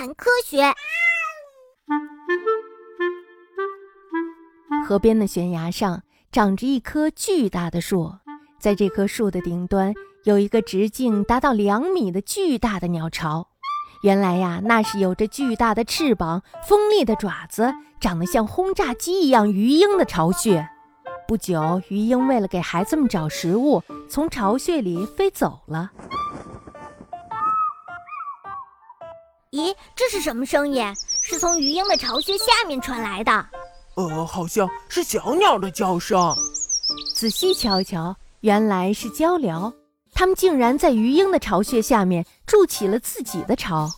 谈科学。河边的悬崖上长着一棵巨大的树，在这棵树的顶端有一个直径达到两米的巨大的鸟巢。原来呀，那是有着巨大的翅膀、锋利的爪子、长得像轰炸机一样鱼鹰的巢穴。不久，鱼鹰为了给孩子们找食物，从巢穴里飞走了。咦，这是什么声音？是从鱼鹰的巢穴下面传来的。呃，好像是小鸟的叫声。仔细瞧瞧，原来是鹪鹩。它们竟然在鱼鹰的巢穴下面筑起了自己的巢。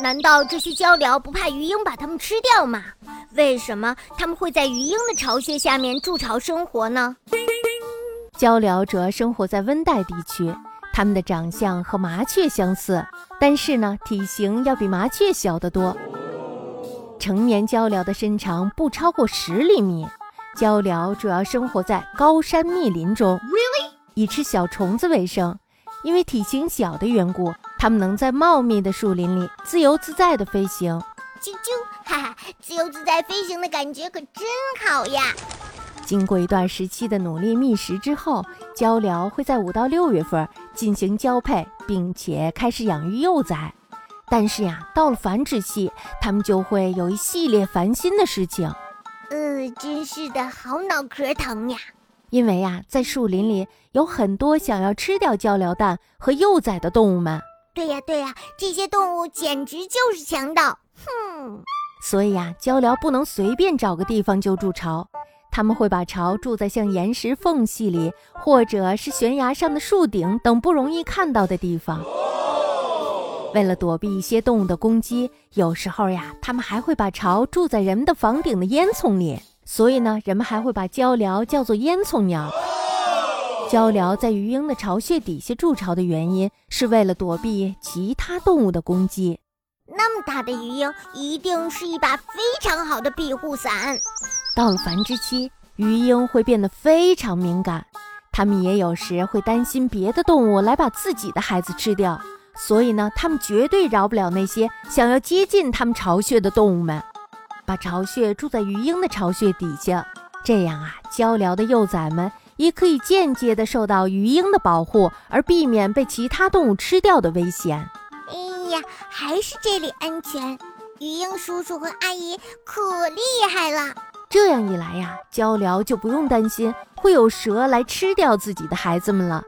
难道这些鹪鹩不怕鱼鹰把它们吃掉吗？为什么它们会在鱼鹰的巢穴下面筑巢生活呢？鹪鹩主要生活在温带地区，它们的长相和麻雀相似，但是呢，体型要比麻雀小得多。成年鹪鹩的身长不超过十厘米。鹪鹩主要生活在高山密林中，以吃小虫子为生。因为体型小的缘故，它们能在茂密的树林里自由自在地飞行。啾啾，哈哈，自由自在飞行的感觉可真好呀！经过一段时期的努力觅食之后，鹪鹩会在五到六月份进行交配，并且开始养育幼崽。但是呀，到了繁殖期，它们就会有一系列烦心的事情。呃，真是的，好脑壳疼呀！因为呀，在树林里有很多想要吃掉鹪鹩蛋和幼崽的动物们。对呀，对呀，这些动物简直就是强盗！哼！所以呀，鹪鹩不能随便找个地方就筑巢，他们会把巢筑在像岩石缝隙里，或者是悬崖上的树顶等不容易看到的地方。为了躲避一些动物的攻击，有时候呀，他们还会把巢住在人们的房顶的烟囱里。所以呢，人们还会把鹪鹩叫做烟囱鸟。鹪鹩在鱼鹰的巢穴底下筑巢的原因，是为了躲避其他动物的攻击。那么大的鱼鹰，一定是一把非常好的庇护伞。到了繁殖期，鱼鹰会变得非常敏感，它们也有时会担心别的动物来把自己的孩子吃掉。所以呢，它们绝对饶不了那些想要接近它们巢穴的动物们。把巢穴住在鱼鹰的巢穴底下，这样啊，鹪鹩的幼崽们也可以间接的受到鱼鹰的保护，而避免被其他动物吃掉的危险。呀，还是这里安全。鱼鹰叔叔和阿姨可厉害了。这样一来呀，鹪鹩就不用担心会有蛇来吃掉自己的孩子们了。